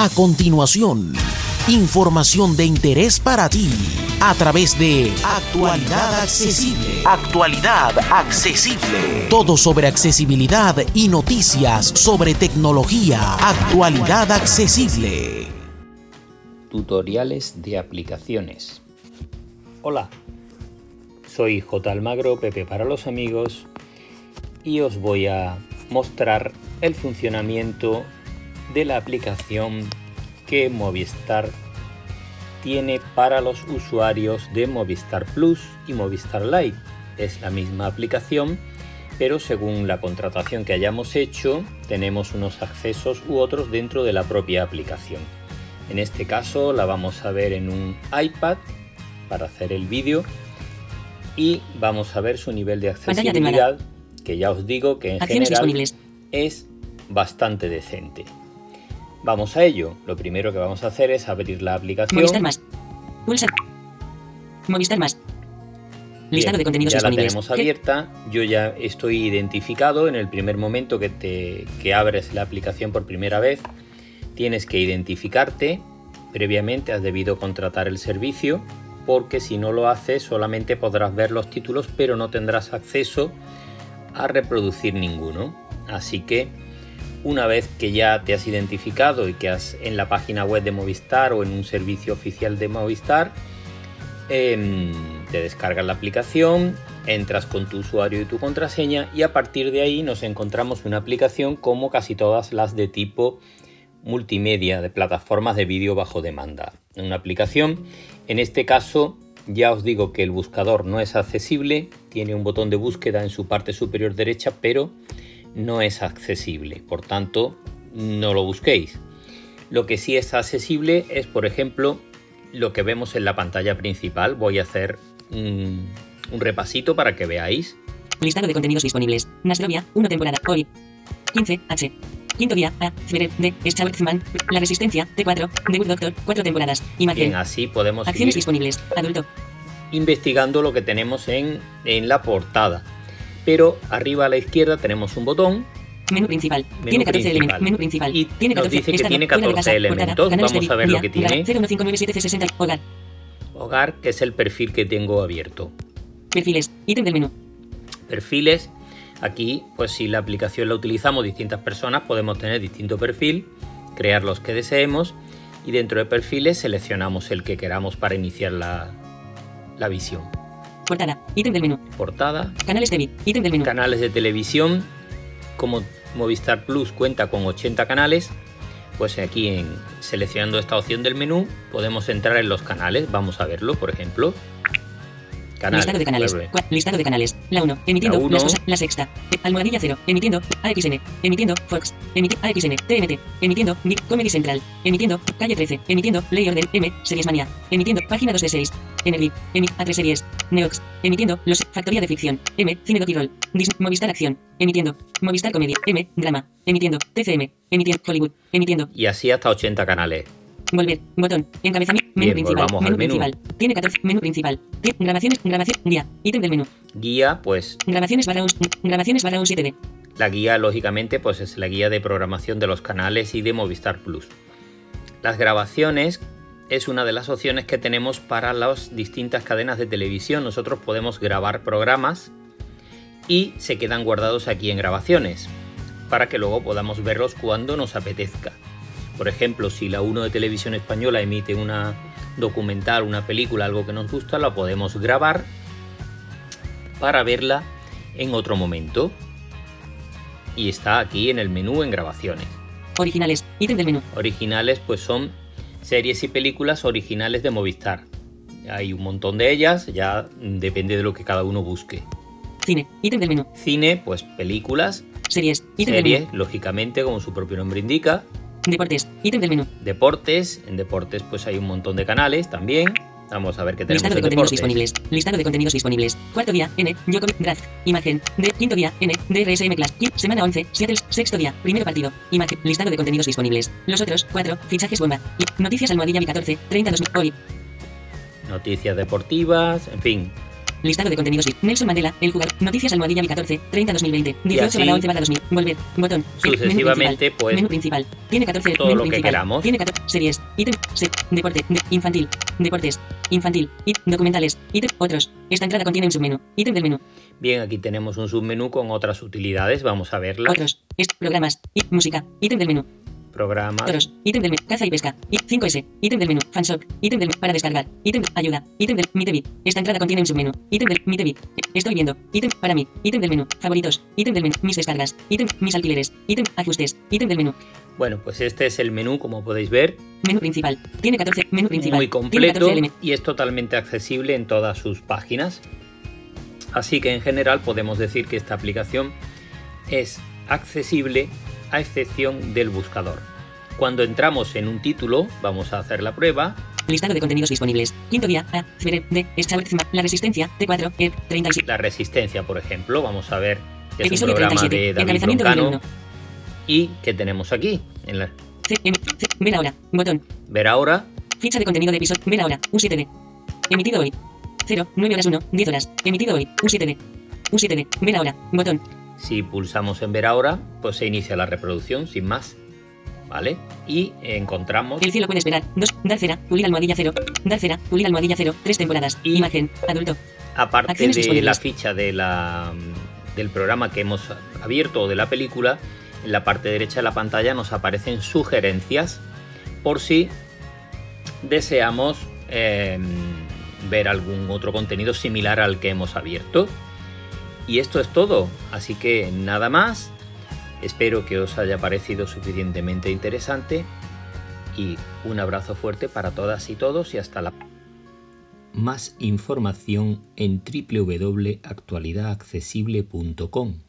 A continuación, información de interés para ti a través de Actualidad Accesible. Actualidad Accesible. Todo sobre accesibilidad y noticias sobre tecnología. Actualidad Accesible. Tutoriales de aplicaciones. Hola, soy J. Almagro, Pepe para los amigos, y os voy a mostrar el funcionamiento de la aplicación que Movistar tiene para los usuarios de Movistar Plus y Movistar Lite. Es la misma aplicación, pero según la contratación que hayamos hecho, tenemos unos accesos u otros dentro de la propia aplicación. En este caso la vamos a ver en un iPad para hacer el vídeo y vamos a ver su nivel de accesibilidad, que ya os digo que en general es bastante decente. Vamos a ello. Lo primero que vamos a hacer es abrir la aplicación. Movistar más. Pulsa. Movistar más. Listado de contenidos ya la tenemos abierta. Yo ya estoy identificado en el primer momento que, te, que abres la aplicación por primera vez. Tienes que identificarte. Previamente has debido contratar el servicio porque si no lo haces solamente podrás ver los títulos pero no tendrás acceso a reproducir ninguno. Así que una vez que ya te has identificado y que has en la página web de Movistar o en un servicio oficial de Movistar, em, te descargas la aplicación, entras con tu usuario y tu contraseña y a partir de ahí nos encontramos una aplicación como casi todas las de tipo multimedia de plataformas de vídeo bajo demanda. Una aplicación, en este caso ya os digo que el buscador no es accesible, tiene un botón de búsqueda en su parte superior derecha, pero no es accesible, por tanto no lo busquéis. Lo que sí es accesible es, por ejemplo, lo que vemos en la pantalla principal. Voy a hacer un, un repasito para que veáis. Listado de contenidos disponibles. Naslovia, 1 temporada. Hoy. 15. H. Quinto día. A. Febrero. D. Schwartzman. La Resistencia. T4. The Good Doctor. 4 temporadas. Imagen. Bien, así podemos Acciones disponibles. Adulto. investigando lo que tenemos en, en la portada. Pero arriba a la izquierda tenemos un botón Menú principal. Menú tiene 14 principal. elementos. Menú principal. Y tiene nos 14. dice que tiene fuera de 14 casa, elementos. portada, Vamos a ver lo que tiene. lugar, 0159760. Hogar. hogar, que es el perfil que tengo abierto. Perfiles. Ítem del menú. perfiles. Aquí, pues si la aplicación la utilizamos distintas personas, podemos tener distinto perfil, crear los que deseemos y dentro de perfiles seleccionamos el que queramos para iniciar la, la visión. Portada. Ítem del menú. Portada, Canales de Ítem del menú. canales de televisión, como Movistar Plus cuenta con 80 canales, pues aquí en seleccionando esta opción del menú podemos entrar en los canales, vamos a verlo, por ejemplo. Canales, Listado de canales. Cua- Listado de canales. La 1. Emitiendo. La uno. Las. La sexta. Almohadilla 0. Emitiendo. AXN. Emitiendo. Fox. Emiti AXN. TNT. Emitiendo. Nick Comedy Central. Emitiendo. Calle 13. Emitiendo. Ley Orden. M. Series Manía. Emitiendo. Página 2 de 6. Energy. Emi A3 Series. Neox. Emitiendo. Los Factoría de Ficción. M. Cine Doc-y-Roll. Dis Movistar Acción. Emitiendo. Movistar Comedia. M. Drama. Emitiendo. TCM. Emitiendo. Hollywood. Emitiendo. Y así hasta 80 canales. Volver. Botón. Encabezamiento. Menú Bien, principal. Menú principal. Tiene 14. Menú principal. Tie- Grabaciones. Grabación. Guía. Ítem del menú. Guía, pues Grabaciones barra un, grabaciones barra un 7D. La guía, lógicamente, pues es la guía de programación de los canales y de Movistar Plus. Las grabaciones es una de las opciones que tenemos para las distintas cadenas de televisión. Nosotros podemos grabar programas y se quedan guardados aquí en grabaciones para que luego podamos verlos cuando nos apetezca. Por ejemplo, si la 1 de televisión española emite una documental, una película, algo que nos gusta, la podemos grabar para verla en otro momento y está aquí en el menú en grabaciones. Originales. Ítem del menú. Originales pues son series y películas originales de Movistar. Hay un montón de ellas, ya depende de lo que cada uno busque. Cine. Ítem del menú. Cine, pues películas, Series. Ítem del series, menú. lógicamente como su propio nombre indica. Deportes. Ítem del menú. Deportes, en deportes pues hay un montón de canales también. Vamos a ver qué tenemos Listado de en contenidos disponibles. Listado de contenidos disponibles. Cuarto día. N. Djokovic. Draft. Imagen. D. Quinto día. N. DRSM Class. Semana 11. Seattle. Sexto día. Primero partido. Imagen. Listado de contenidos disponibles. Los otros. 4. Fichajes bomba. Y- Noticias almohadilla mi 14. 32. Hoy. Noticias deportivas, en fin. Listado de contenidos. Nelson Mandela, el jugador. Noticias almohadilla 14, 30 2020. 18 así, 11 2000. Volver. Botón. Sucesivamente, menú pues. Menú principal. Tiene 14. todo menú lo que principal. queramos. Tiene 14. Series. Ítem. Se, deporte. de- infantil. Deportes. Infantil. Y, documentales. Ítem. Otros. Esta entrada contiene un submenú. Ítem del menú. Bien, aquí tenemos un submenú con otras utilidades. Vamos a verlas. Otros. Est, programas. Y, música. Ítem del menú. Programas. Toros. Ítem del menú. Caza y pesca. Y 5S. Ítem del menú. Fanshop. Ítem del para descargar. Ítem ayuda. Ítem del Mitevi. Esta entrada contiene un submenú. Ítem del Mitevi. Estoy viendo. Ítem para mí. Ítem del menú. Favoritos. Ítem del menú. Mis descargas. Ítem mis alquileres. Ítem ajustes. Ítem del menú. Bueno, pues este es el menú, como podéis ver. Menú principal. Tiene 14. Menú principal. muy completo 14 elementos. y es totalmente accesible en todas sus páginas. Así que en general podemos decir que esta aplicación es accesible a excepción del buscador. Cuando entramos en un título, vamos a hacer la prueba, Listado de contenidos disponibles. Quinto día. A. D. La resistencia. T4. E. 37. la resistencia, por ejemplo, vamos a ver es un programa 37. de David Broncano. Número 1. y que tenemos aquí. En la-. Ver ahora. Botón. ver ahora, Ficha de contenido de episodio. Ver ahora. U7D. Emitido hoy. 0. 9 horas 1. 10 horas. Emitido hoy. U7D. U7D. Ver ahora. Botón. si pulsamos en ver ahora, pues se inicia la reproducción sin más. ¿Vale? Y encontramos El cielo puede esperar. 2. Dar cera. Pulir almohadilla 0. Dar cera. Pulir almohadilla 0. 3 temporadas. Y- Imagen. Adulto. aparte Acciones de la ficha de la, del programa que hemos abierto o de la película, en la parte derecha de la pantalla nos aparecen sugerencias por si deseamos eh, ver algún otro contenido similar al que hemos abierto. Y esto es todo, así que nada más. Espero que os haya parecido suficientemente interesante y un abrazo fuerte para todas y todos y hasta la más información en www.actualidadaccesible.com.